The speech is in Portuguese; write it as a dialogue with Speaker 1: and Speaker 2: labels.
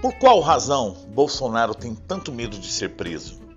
Speaker 1: Por qual razão Bolsonaro tem tanto medo de ser preso?